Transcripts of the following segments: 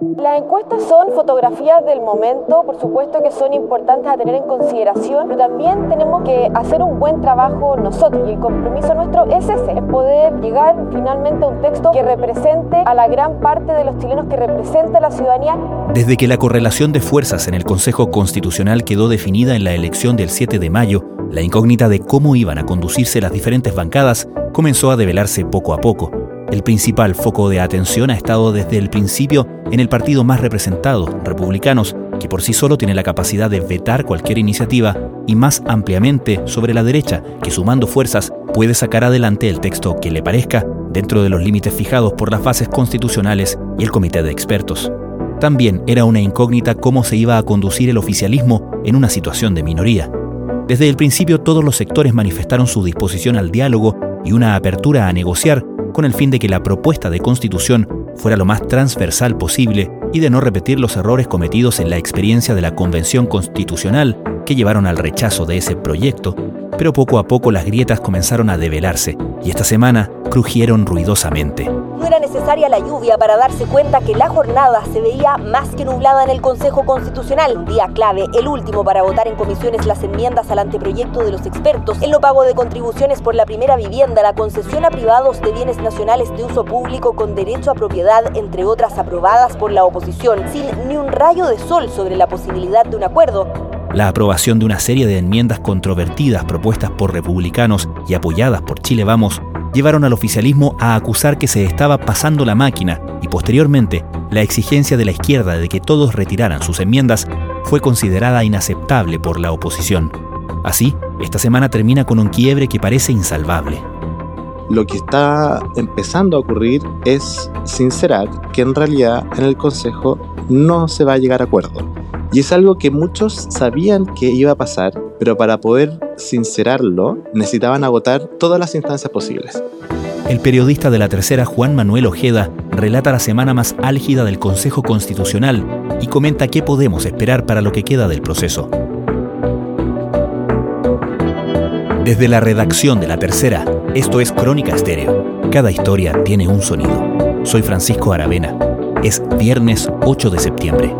Las encuestas son fotografías del momento, por supuesto que son importantes a tener en consideración, pero también tenemos que hacer un buen trabajo nosotros y el compromiso nuestro es ese, es poder llegar finalmente a un texto que represente a la gran parte de los chilenos, que represente a la ciudadanía. Desde que la correlación de fuerzas en el Consejo Constitucional quedó definida en la elección del 7 de mayo, la incógnita de cómo iban a conducirse las diferentes bancadas comenzó a develarse poco a poco. El principal foco de atención ha estado desde el principio en el partido más representado, republicanos, que por sí solo tiene la capacidad de vetar cualquier iniciativa, y más ampliamente sobre la derecha, que sumando fuerzas puede sacar adelante el texto que le parezca dentro de los límites fijados por las bases constitucionales y el comité de expertos. También era una incógnita cómo se iba a conducir el oficialismo en una situación de minoría. Desde el principio todos los sectores manifestaron su disposición al diálogo y una apertura a negociar con el fin de que la propuesta de constitución fuera lo más transversal posible y de no repetir los errores cometidos en la experiencia de la Convención Constitucional que llevaron al rechazo de ese proyecto, pero poco a poco las grietas comenzaron a develarse y esta semana crujieron ruidosamente era necesaria la lluvia para darse cuenta que la jornada se veía más que nublada en el Consejo Constitucional. Un día clave, el último para votar en comisiones las enmiendas al anteproyecto de los expertos, el no pago de contribuciones por la primera vivienda, la concesión a privados de bienes nacionales de uso público con derecho a propiedad, entre otras aprobadas por la oposición, sin ni un rayo de sol sobre la posibilidad de un acuerdo. La aprobación de una serie de enmiendas controvertidas propuestas por republicanos y apoyadas por Chile Vamos llevaron al oficialismo a acusar que se estaba pasando la máquina y posteriormente la exigencia de la izquierda de que todos retiraran sus enmiendas fue considerada inaceptable por la oposición. Así, esta semana termina con un quiebre que parece insalvable. Lo que está empezando a ocurrir es sincerar que en realidad en el Consejo no se va a llegar a acuerdo. Y es algo que muchos sabían que iba a pasar, pero para poder sincerarlo necesitaban agotar todas las instancias posibles. El periodista de la tercera, Juan Manuel Ojeda, relata la semana más álgida del Consejo Constitucional y comenta qué podemos esperar para lo que queda del proceso. Desde la redacción de la tercera, esto es Crónica Estéreo. Cada historia tiene un sonido. Soy Francisco Aravena. Es viernes 8 de septiembre.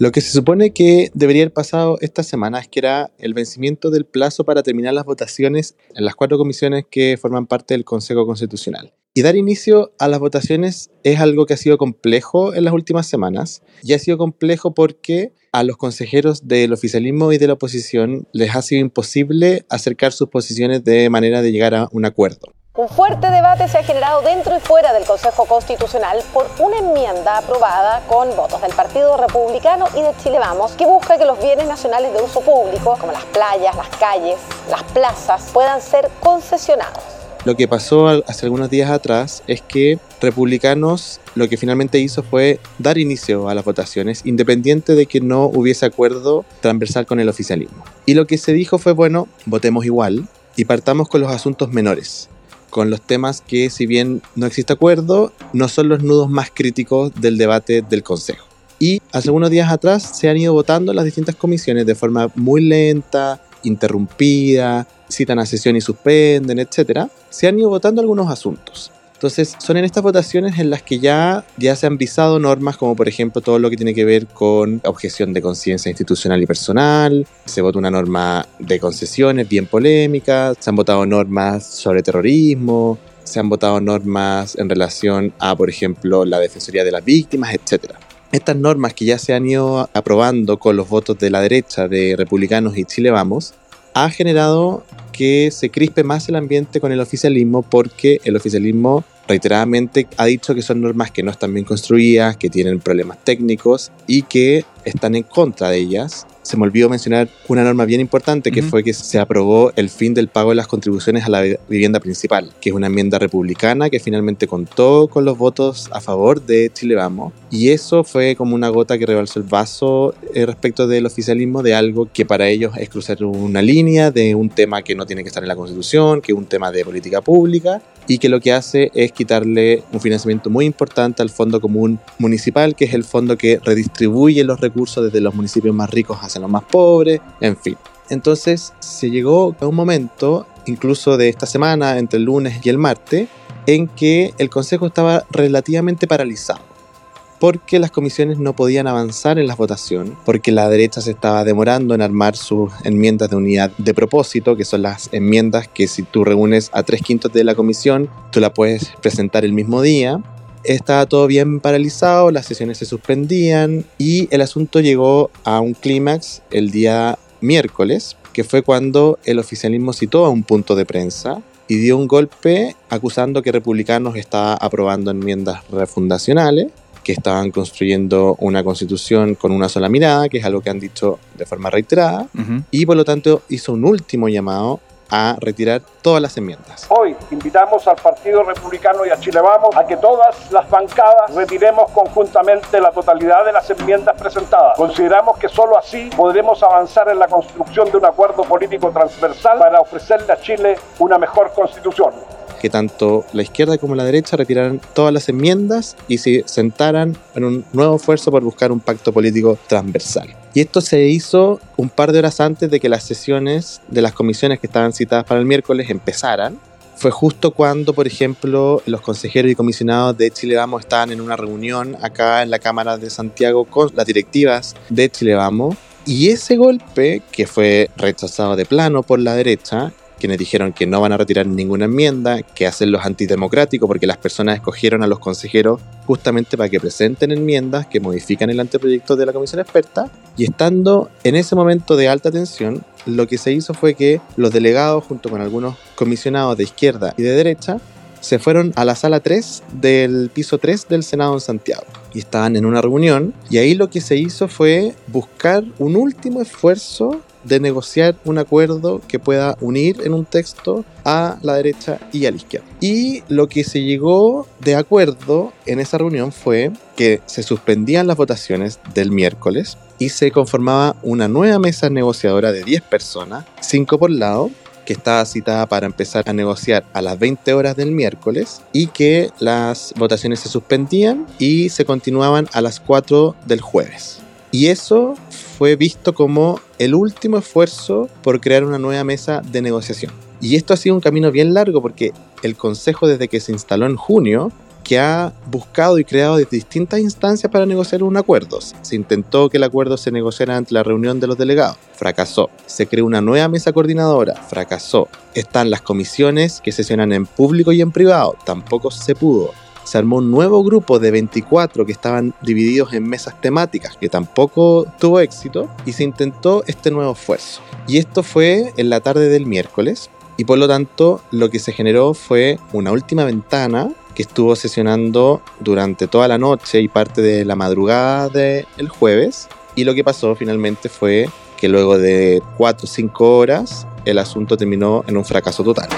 Lo que se supone que debería haber pasado esta semana es que era el vencimiento del plazo para terminar las votaciones en las cuatro comisiones que forman parte del Consejo Constitucional. Y dar inicio a las votaciones es algo que ha sido complejo en las últimas semanas. Y ha sido complejo porque a los consejeros del oficialismo y de la oposición les ha sido imposible acercar sus posiciones de manera de llegar a un acuerdo. Un fuerte debate se ha generado dentro y fuera del Consejo Constitucional por una enmienda aprobada con votos del Partido Republicano y de Chile Vamos, que busca que los bienes nacionales de uso público, como las playas, las calles, las plazas, puedan ser concesionados. Lo que pasó hace algunos días atrás es que Republicanos lo que finalmente hizo fue dar inicio a las votaciones, independiente de que no hubiese acuerdo transversal con el oficialismo. Y lo que se dijo fue, bueno, votemos igual y partamos con los asuntos menores con los temas que, si bien no existe acuerdo, no son los nudos más críticos del debate del Consejo. Y hace algunos días atrás se han ido votando las distintas comisiones de forma muy lenta, interrumpida, citan a sesión y suspenden, etc. Se han ido votando algunos asuntos. Entonces, son en estas votaciones en las que ya, ya se han visado normas como por ejemplo todo lo que tiene que ver con objeción de conciencia institucional y personal, se vota una norma de concesiones bien polémica, se han votado normas sobre terrorismo, se han votado normas en relación a, por ejemplo, la defensoría de las víctimas, etc. Estas normas que ya se han ido aprobando con los votos de la derecha de republicanos y Chile Vamos, ha generado que se crispe más el ambiente con el oficialismo porque el oficialismo reiteradamente ha dicho que son normas que no están bien construidas, que tienen problemas técnicos y que están en contra de ellas se me olvidó mencionar una norma bien importante que fue que se aprobó el fin del pago de las contribuciones a la vivienda principal, que es una enmienda republicana que finalmente contó con los votos a favor de Chile Vamos. Y eso fue como una gota que rebalsó el vaso eh, respecto del oficialismo de algo que para ellos es cruzar una línea de un tema que no tiene que estar en la Constitución, que es un tema de política pública y que lo que hace es quitarle un financiamiento muy importante al Fondo Común Municipal, que es el fondo que redistribuye los recursos desde los municipios más ricos hacia los más pobres, en fin. Entonces se llegó a un momento incluso de esta semana, entre el lunes y el martes, en que el Consejo estaba relativamente paralizado porque las comisiones no podían avanzar en la votación, porque la derecha se estaba demorando en armar sus enmiendas de unidad de propósito, que son las enmiendas que si tú reúnes a tres quintos de la comisión, tú la puedes presentar el mismo día. Estaba todo bien paralizado, las sesiones se suspendían y el asunto llegó a un clímax el día miércoles, que fue cuando el oficialismo citó a un punto de prensa y dio un golpe acusando que republicanos estaba aprobando enmiendas refundacionales que estaban construyendo una constitución con una sola mirada, que es algo que han dicho de forma reiterada, y por lo tanto hizo un último llamado a retirar todas las enmiendas. Hoy invitamos al Partido Republicano y a Chile Vamos a que todas las bancadas retiremos conjuntamente la totalidad de las enmiendas presentadas. Consideramos que solo así podremos avanzar en la construcción de un acuerdo político transversal para ofrecerle a Chile una mejor constitución que tanto la izquierda como la derecha retiraran todas las enmiendas y se sentaran en un nuevo esfuerzo por buscar un pacto político transversal. Y esto se hizo un par de horas antes de que las sesiones de las comisiones que estaban citadas para el miércoles empezaran. Fue justo cuando, por ejemplo, los consejeros y comisionados de Chile Vamos estaban en una reunión acá en la Cámara de Santiago con las directivas de Chile Vamos. Y ese golpe, que fue rechazado de plano por la derecha, quienes dijeron que no van a retirar ninguna enmienda, que hacen los antidemocráticos porque las personas escogieron a los consejeros justamente para que presenten enmiendas que modifican el anteproyecto de la comisión experta. Y estando en ese momento de alta tensión, lo que se hizo fue que los delegados, junto con algunos comisionados de izquierda y de derecha, se fueron a la sala 3 del piso 3 del Senado en Santiago. Y estaban en una reunión y ahí lo que se hizo fue buscar un último esfuerzo de negociar un acuerdo que pueda unir en un texto a la derecha y a la izquierda. Y lo que se llegó de acuerdo en esa reunión fue que se suspendían las votaciones del miércoles y se conformaba una nueva mesa negociadora de 10 personas, 5 por lado, que estaba citada para empezar a negociar a las 20 horas del miércoles y que las votaciones se suspendían y se continuaban a las 4 del jueves. Y eso fue visto como el último esfuerzo por crear una nueva mesa de negociación. Y esto ha sido un camino bien largo porque el Consejo desde que se instaló en junio que ha buscado y creado distintas instancias para negociar un acuerdo. Se intentó que el acuerdo se negociara ante la reunión de los delegados, fracasó. Se creó una nueva mesa coordinadora, fracasó. Están las comisiones que sesionan en público y en privado, tampoco se pudo se armó un nuevo grupo de 24 que estaban divididos en mesas temáticas, que tampoco tuvo éxito, y se intentó este nuevo esfuerzo. Y esto fue en la tarde del miércoles, y por lo tanto lo que se generó fue una última ventana que estuvo sesionando durante toda la noche y parte de la madrugada del jueves, y lo que pasó finalmente fue que luego de 4 o 5 horas el asunto terminó en un fracaso total.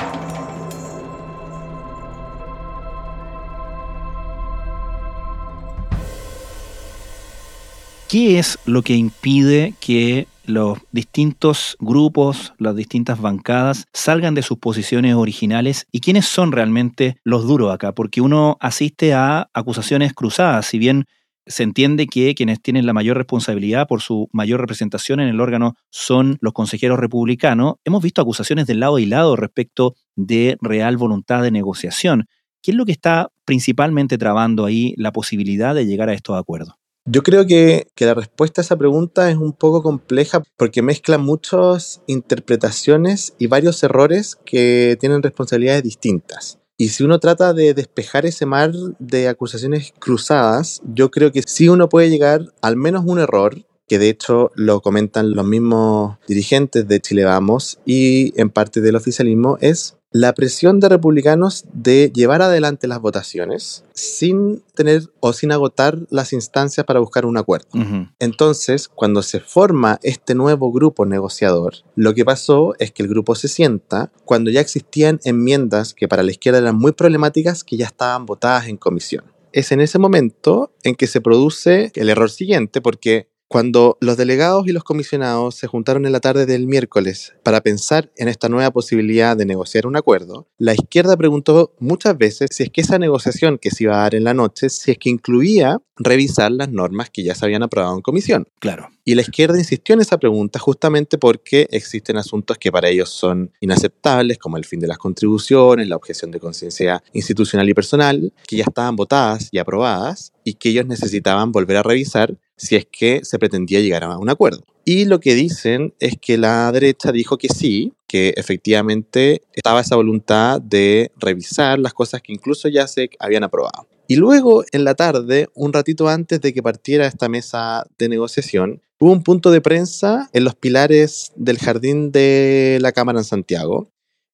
¿Qué es lo que impide que los distintos grupos, las distintas bancadas salgan de sus posiciones originales y quiénes son realmente los duros acá? Porque uno asiste a acusaciones cruzadas, si bien se entiende que quienes tienen la mayor responsabilidad por su mayor representación en el órgano son los consejeros republicanos, hemos visto acusaciones del lado y lado respecto de real voluntad de negociación. ¿Qué es lo que está principalmente trabando ahí la posibilidad de llegar a estos acuerdos? Yo creo que, la respuesta a esa pregunta es un poco compleja porque mezcla muchas interpretaciones y varios errores que tienen responsabilidades distintas. Y si uno trata de despejar ese mar de acusaciones cruzadas, yo creo que sí uno puede llegar al menos un error, que de hecho lo comentan los mismos dirigentes de Chile Vamos y en parte del oficialismo, es la presión de republicanos de llevar adelante las votaciones sin tener o sin agotar las instancias para buscar un acuerdo. Entonces, cuando se forma este nuevo grupo negociador, lo que pasó es que el grupo se sienta cuando ya existían enmiendas que para la izquierda eran muy problemáticas que ya estaban votadas en comisión. Es en ese momento en que se produce el error siguiente porque Cuando los delegados y los comisionados se juntaron en la tarde del miércoles para pensar en esta nueva posibilidad de negociar un acuerdo, la izquierda preguntó muchas veces si es que esa negociación que se iba a dar en la noche, si es que incluía revisar las normas que ya se habían aprobado en comisión. Claro. Y la izquierda insistió en esa pregunta justamente porque existen asuntos que para ellos son inaceptables, como el fin de las contribuciones, la objeción de conciencia institucional y personal, que ya estaban votadas y aprobadas y que ellos necesitaban volver a revisar si es que se pretendía llegar a un acuerdo. Y lo que dicen es que la derecha dijo que sí, que efectivamente estaba esa voluntad de revisar las cosas que incluso ya se habían aprobado. Y luego, en la tarde, un ratito antes de que partiera esta mesa de negociación, hubo un punto de prensa en los pilares del jardín de la Cámara en Santiago,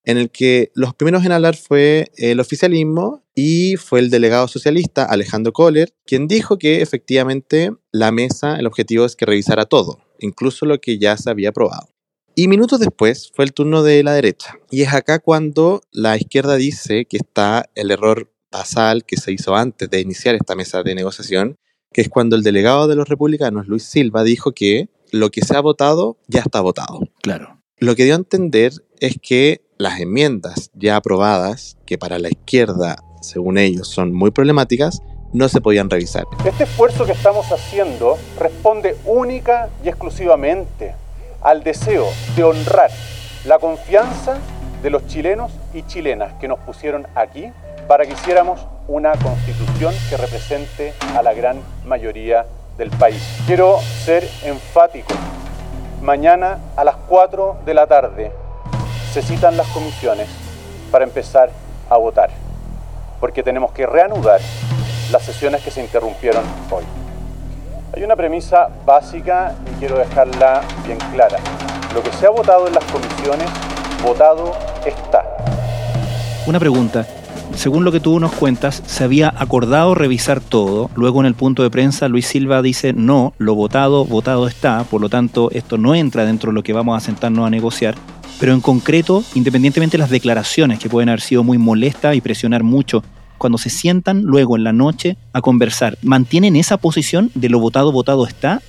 en el que los primeros en hablar fue el oficialismo y fue el delegado socialista Alejandro Kohler, quien dijo que efectivamente la mesa, el objetivo es que revisara todo, incluso lo que ya se había aprobado. Y minutos después fue el turno de la derecha. Y es acá cuando la izquierda dice que está el error basal que se hizo antes de iniciar esta mesa de negociación, que es cuando el delegado de los republicanos, Luis Silva, dijo que lo que se ha votado ya está votado. Claro. Lo que dio a entender es que las enmiendas ya aprobadas, que para la izquierda, según ellos, son muy problemáticas, no se podían revisar. Este esfuerzo que estamos haciendo responde única y exclusivamente al deseo de honrar la confianza de los chilenos y chilenas que nos pusieron aquí para que hiciéramos una constitución que represente a la gran mayoría del país. Quiero ser enfático. Mañana a las 4 de la tarde se citan las comisiones para empezar a votar, porque tenemos que reanudar las sesiones que se interrumpieron hoy. Hay una premisa básica y quiero dejarla bien clara. Lo que se ha votado en las comisiones, votado está. Una pregunta. Según lo que tú nos cuentas, se había acordado revisar todo. Luego en el punto de prensa Luis Silva dice, no, lo votado, votado está. Por lo tanto, esto no entra dentro de lo que vamos a sentarnos a negociar. Pero en concreto, independientemente de las declaraciones que pueden haber sido muy molestas y presionar mucho, cuando se sientan luego en la noche a conversar, ¿mantienen esa posición de lo votado, votado está?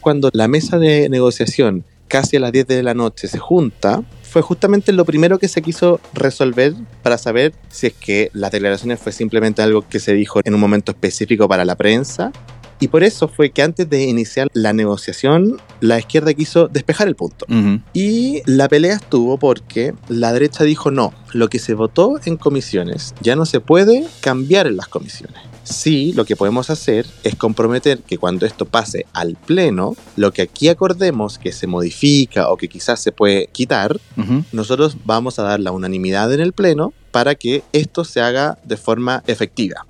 Cuando la mesa de negociación casi a las 10 de la noche se junta, fue justamente lo primero que se quiso resolver para saber si es que las declaraciones fue simplemente algo que se dijo en un momento específico para la prensa y por eso fue que antes de iniciar la negociación, la izquierda quiso despejar el punto. Y la pelea estuvo porque la derecha dijo no, lo que se votó en comisiones ya no se puede cambiar en las comisiones. Sí, lo que podemos hacer es comprometer que cuando esto pase al pleno, lo que aquí acordemos que se modifica o que quizás se puede quitar, nosotros vamos a dar la unanimidad en el pleno para que esto se haga de forma efectiva.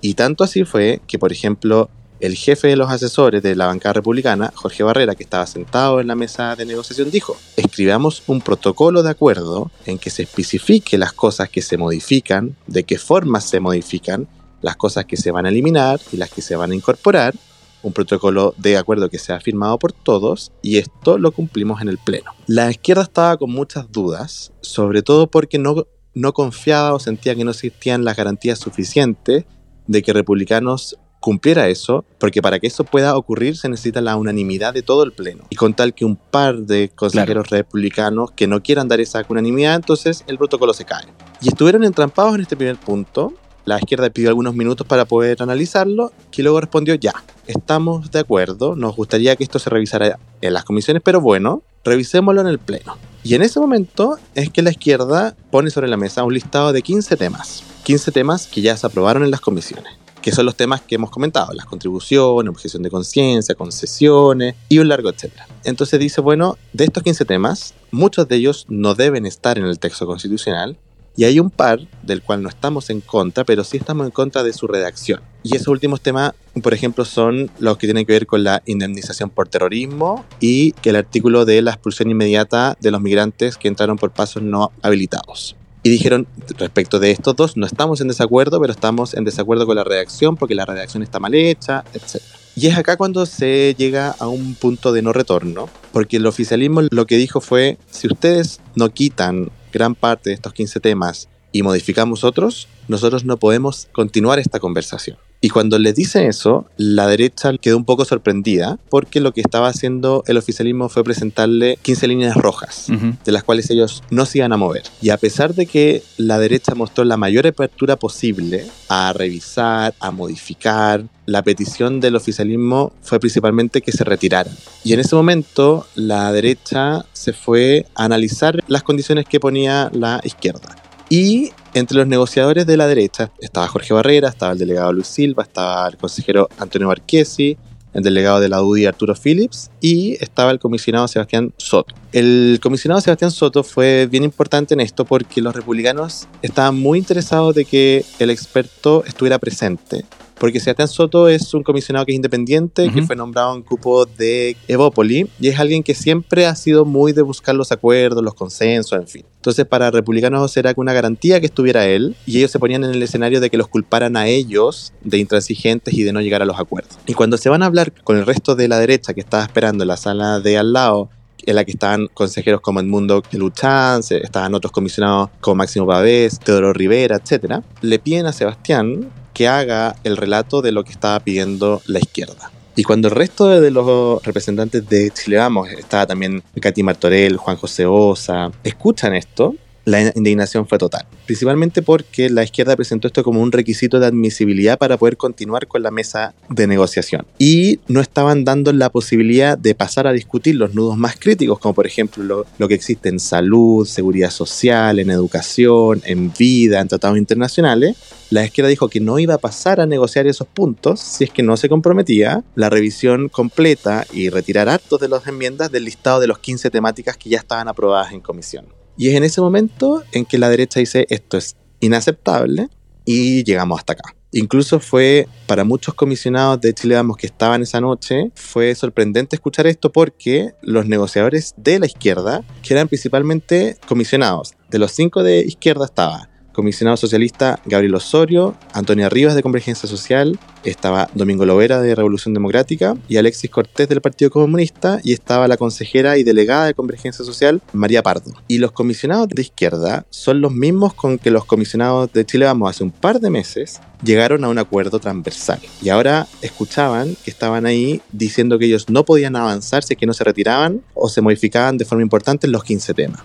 Y tanto así fue que, por ejemplo, el jefe de los asesores de la bancada republicana, Jorge Barrera, que estaba sentado en la mesa de negociación, dijo, escribamos un protocolo de acuerdo en que se especifique las cosas que se modifican, de qué formas se modifican, las cosas que se van a eliminar y las que se van a incorporar, un protocolo de acuerdo que sea firmado por todos y esto lo cumplimos en el Pleno. La izquierda estaba con muchas dudas, sobre todo porque no, no confiaba o sentía que no existían las garantías suficientes de que republicanos cumpliera eso, porque para que eso pueda ocurrir se necesita la unanimidad de todo el Pleno. Y con tal que un par de consejeros republicanos que no quieran dar esa unanimidad, entonces el protocolo se cae. Y estuvieron entrampados en este primer punto. La izquierda pidió algunos minutos para poder analizarlo, que luego respondió ya, estamos de acuerdo, nos gustaría que esto se revisara en las comisiones, pero bueno, revisémoslo en el Pleno. Y en ese momento es que la izquierda pone sobre la mesa un listado de 15 temas. 15 temas que ya se aprobaron en las comisiones que son los temas que hemos comentado, las contribuciones, objeción de conciencia, concesiones y un largo etcétera. Entonces dice, bueno, de estos 15 temas, muchos de ellos no deben estar en el texto constitucional y hay un par del cual no estamos en contra, pero sí estamos en contra de su redacción. Y esos últimos temas, por ejemplo, son los que tienen que ver con la indemnización por terrorismo y el artículo de la expulsión inmediata de los migrantes que entraron por pasos no habilitados y dijeron, respecto de estos dos, no estamos en desacuerdo, pero estamos en desacuerdo con la redacción porque la redacción está mal hecha, etc. Y es acá cuando se llega a un punto de no retorno, porque el oficialismo lo que dijo fue, si ustedes no quitan gran parte de estos 15 temas y modificamos otros, nosotros no podemos continuar esta conversación. Y cuando les dice eso, la derecha quedó un poco sorprendida porque lo que estaba haciendo el oficialismo fue presentarle 15 líneas rojas, de las cuales ellos no se iban a mover. Y a pesar de que la derecha mostró la mayor apertura posible a revisar, a modificar, la petición del oficialismo fue principalmente que se retiraran. Y en ese momento la derecha se fue a analizar las condiciones que ponía la izquierda. Y entre los negociadores de la derecha estaba Jorge Barrera, estaba el delegado Luis Silva, estaba el consejero Antonio Marquesi, el delegado de la UDI Arturo Phillips y estaba el comisionado Sebastián Soto. El comisionado Sebastián Soto fue bien importante en esto porque los republicanos estaban muy interesados de que el experto estuviera presente porque Sebastián Soto es un comisionado que es independiente, que fue nombrado en cupo de Evópoli, y es alguien que siempre ha sido muy de buscar los acuerdos, los consensos, en fin. Entonces, para republicanos era una garantía que estuviera él, y ellos se ponían en el escenario de que los culparan a ellos de intransigentes y de no llegar a los acuerdos. Y cuando se van a hablar con el resto de la derecha que estaba esperando en la sala de al lado, en la que estaban consejeros como Edmundo Luchán, estaban otros comisionados como Máximo Pavés, Teodoro Rivera, etc., le piden a Sebastián que haga el relato de lo que estaba pidiendo la izquierda. Y cuando el resto de los representantes de Chile Vamos, estaba también Katy Martorell, Juan José Osa, escuchan esto, la indignación fue total. Principalmente porque la izquierda presentó esto como un requisito de admisibilidad para poder continuar con la mesa de negociación. Y no estaban dando la posibilidad de pasar a discutir los nudos más críticos, como por ejemplo lo, que existe en salud, seguridad social, en educación, en vida, en tratados internacionales. La izquierda dijo que no iba a pasar a negociar esos puntos si es que no se comprometía la revisión completa y retirar actos de las enmiendas del listado de los 15 temáticas que ya estaban aprobadas en comisión. Y es en ese momento en que la derecha dice esto es inaceptable y llegamos hasta acá. Incluso fue para muchos comisionados de Chile Vamos que estaban esa noche, fue sorprendente escuchar esto porque los negociadores de la izquierda, que eran principalmente comisionados, de los cinco de izquierda estaba comisionado socialista Gabriel Osorio, Antonia Rivas de Convergencia Social, estaba Domingo Lovera de Revolución Democrática y Alexis Cortés del Partido Comunista y estaba la consejera y delegada de Convergencia Social María Pardo. Y los comisionados de izquierda son los mismos con que los comisionados de Chile Vamos hace un par de meses llegaron a un acuerdo transversal. Y ahora escuchaban que estaban ahí diciendo que ellos no podían avanzar si que no se retiraban o se modificaban de forma importante los 15 temas.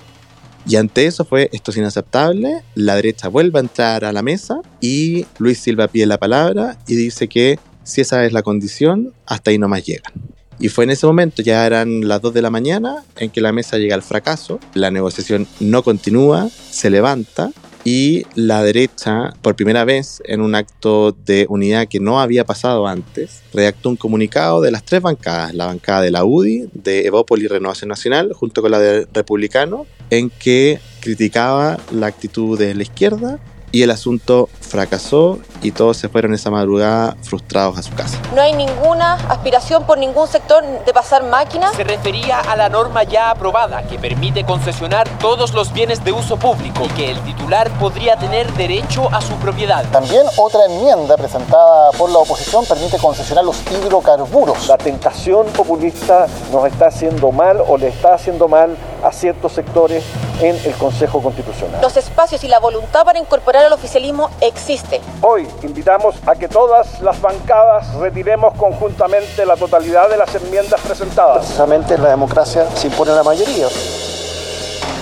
Y ante eso fue, esto es inaceptable, la derecha vuelve a entrar a la mesa y Luis Silva pide la palabra y dice que si esa es la condición, hasta ahí no más llegan. Y fue en ese momento, ya eran las 2 de la mañana, en que la mesa llega al fracaso, la negociación no continúa, se levanta y la derecha, por primera vez en un acto de unidad que no había pasado antes, redactó un comunicado de las tres bancadas, la bancada de la UDI, de Evópoli y Renovación Nacional, junto con la de Republicano, en que criticaba la actitud de la izquierda y el asunto fracasó y todos se fueron esa madrugada frustrados a su casa. No hay ninguna aspiración por ningún sector de pasar máquinas. Se refería a la norma ya aprobada que permite concesionar todos los bienes de uso público y que el titular podría tener derecho a su propiedad. También otra enmienda presentada por la oposición permite concesionar los hidrocarburos. La tentación populista nos está haciendo mal o le está haciendo mal a ciertos sectores en el Consejo Constitucional. Los espacios y la voluntad para incorporar al oficialismo existen. Hoy invitamos a que todas las bancadas retiremos conjuntamente la totalidad de las enmiendas presentadas. Precisamente la democracia se impone a la mayoría.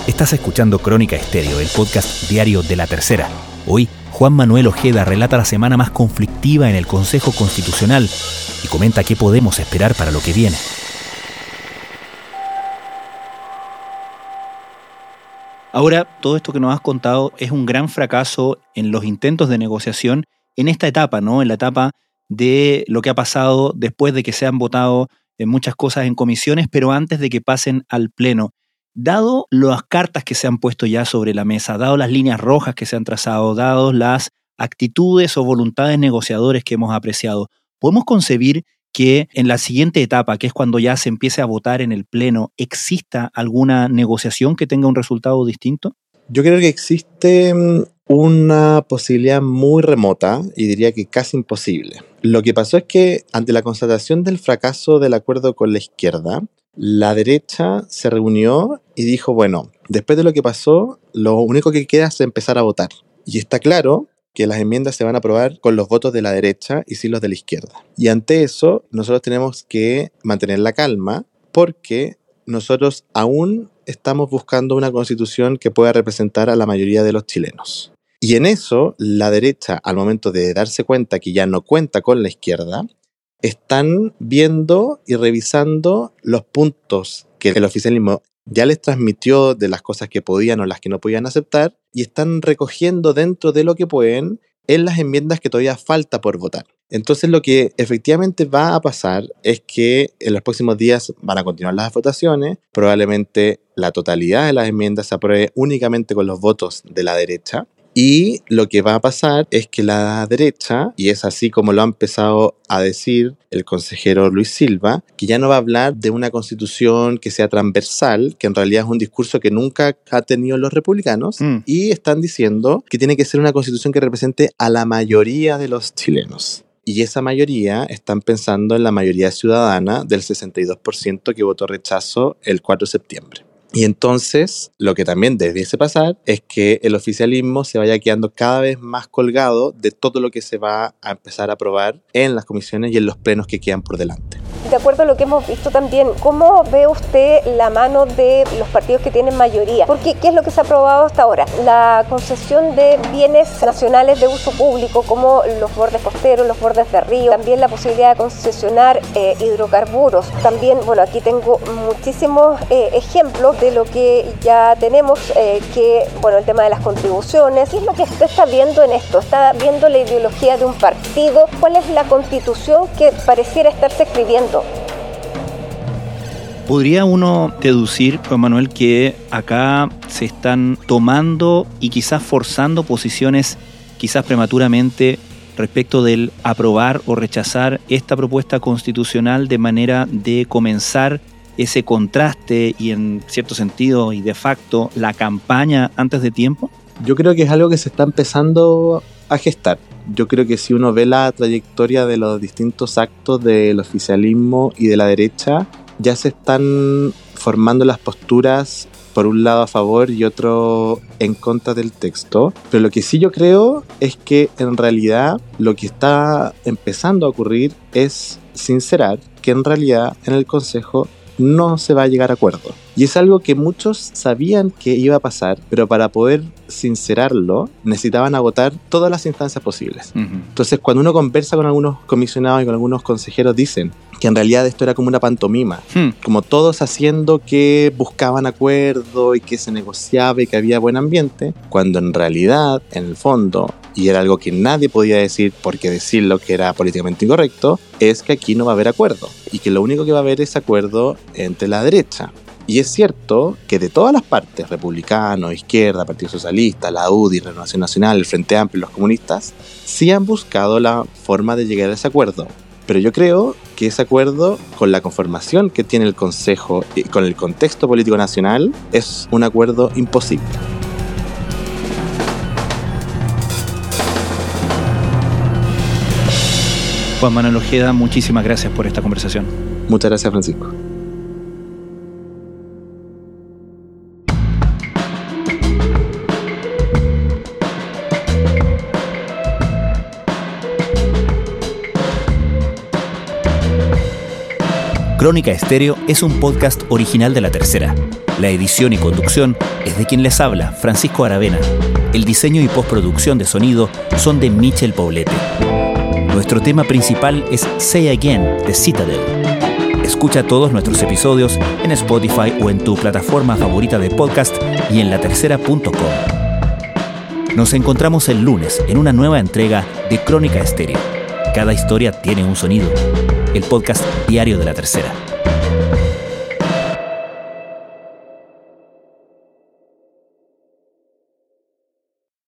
Estás escuchando Crónica Estéreo, el podcast diario de la tercera. Hoy, Juan Manuel Ojeda relata la semana más conflictiva en el Consejo Constitucional y comenta qué podemos esperar para lo que viene. Ahora, todo esto que nos has contado es un gran fracaso en los intentos de negociación en esta etapa, ¿no? En la etapa de lo que ha pasado después de que se han votado en muchas cosas en comisiones, pero antes de que pasen al Pleno. Dado las cartas que se han puesto ya sobre la mesa, dado las líneas rojas que se han trazado, dado las actitudes o voluntades negociadores que hemos apreciado, ¿podemos concebir que en la siguiente etapa, que es cuando ya se empiece a votar en el Pleno, exista alguna negociación que tenga un resultado distinto? Yo creo que existe mm, una posibilidad muy remota y diría que casi imposible. Lo que pasó es que ante la constatación del fracaso del acuerdo con la izquierda, la derecha se reunió y dijo, bueno, después de lo que pasó, lo único que queda es empezar a votar. Y está claro que las enmiendas se van a aprobar con los votos de la derecha y sin los de la izquierda. Y ante eso, nosotros tenemos que mantener la calma porque nosotros aún estamos buscando una constitución que pueda representar a la mayoría de los chilenos. Y en eso, la derecha, al momento de darse cuenta que ya no cuenta con la izquierda, están viendo y revisando los puntos que el oficialismo ya les transmitió de las cosas que podían o las que no podían aceptar y están recogiendo dentro de lo que pueden en las enmiendas que todavía falta por votar. Entonces lo que efectivamente va a pasar es que en los próximos días van a continuar las votaciones, probablemente la totalidad de las enmiendas se apruebe únicamente con los votos de la derecha y lo que va a pasar es que la derecha, y es así como lo ha empezado a decir el consejero Luis Silva, que ya no va a hablar de una constitución que sea transversal, que en realidad es un discurso que nunca ha tenido los republicanos, mm. y están diciendo que tiene que ser una constitución que represente a la mayoría de los chilenos. Y esa mayoría están pensando en la mayoría ciudadana del 62% que votó rechazo el 4 de septiembre. Y entonces, lo que también debiese pasar es que el oficialismo se vaya quedando cada vez más colgado de todo lo que se va a empezar a aprobar en las comisiones y en los plenos que quedan por delante de acuerdo a lo que hemos visto también, ¿cómo ve usted la mano de los partidos que tienen mayoría? Porque, ¿qué es lo que se ha aprobado hasta ahora? La concesión de bienes nacionales de uso público, como los bordes costeros, los bordes de río, también la posibilidad de concesionar eh, hidrocarburos. También, bueno, aquí tengo muchísimos eh, ejemplos de lo que ya tenemos, eh, que, bueno, el tema de las contribuciones. ¿Qué es lo que usted está viendo en esto? ¿Está viendo la ideología de un partido? ¿Cuál es la constitución que pareciera estarse escribiendo? ¿Podría uno deducir, Juan Manuel, que acá se están tomando y quizás forzando posiciones quizás prematuramente respecto del aprobar o rechazar esta propuesta constitucional de manera de comenzar ese contraste y en cierto sentido y de facto la campaña antes de tiempo? Yo creo que es algo que se está empezando a gestar. Yo creo que si uno ve la trayectoria de los distintos actos del oficialismo y de la derecha, ya se están formando las posturas por un lado a favor y otro en contra del texto. Pero lo que sí yo creo es que en realidad lo que está empezando a ocurrir es sincerar que en realidad en el Consejo no se va a llegar a acuerdo. Y es algo que muchos sabían que iba a pasar, pero para poder sincerarlo necesitaban agotar todas las instancias posibles. Entonces, cuando uno conversa con algunos comisionados y con algunos consejeros, dicen que en realidad esto era como una pantomima, hmm. como todos haciendo que buscaban acuerdo y que se negociaba y que había buen ambiente, cuando en realidad, en el fondo, y era algo que nadie podía decir porque decirlo que era políticamente incorrecto, es que aquí no va a haber acuerdo y que lo único que va a haber es acuerdo entre la derecha. Y es cierto que de todas las partes, republicanos, izquierda, Partido Socialista, la UDI, Renovación Nacional, el Frente Amplio los comunistas, sí han buscado la forma de llegar a ese acuerdo. Pero yo creo que ese acuerdo, con la conformación que tiene el Consejo y con el contexto político nacional, es un acuerdo imposible. Juan Manuel Ojeda, muchísimas gracias por esta conversación. Muchas gracias, Francisco. Crónica Estéreo es un podcast original de La Tercera. La edición y conducción es de quien les habla, Francisco Aravena. El diseño y postproducción de sonido son de Michel Paulete. Nuestro tema principal es Say Again de Citadel. Escucha todos nuestros episodios en Spotify o en tu plataforma favorita de podcast y en latercera.com. Nos encontramos el lunes en una nueva entrega de Crónica Estéreo. Cada historia tiene un sonido el podcast diario de la tercera.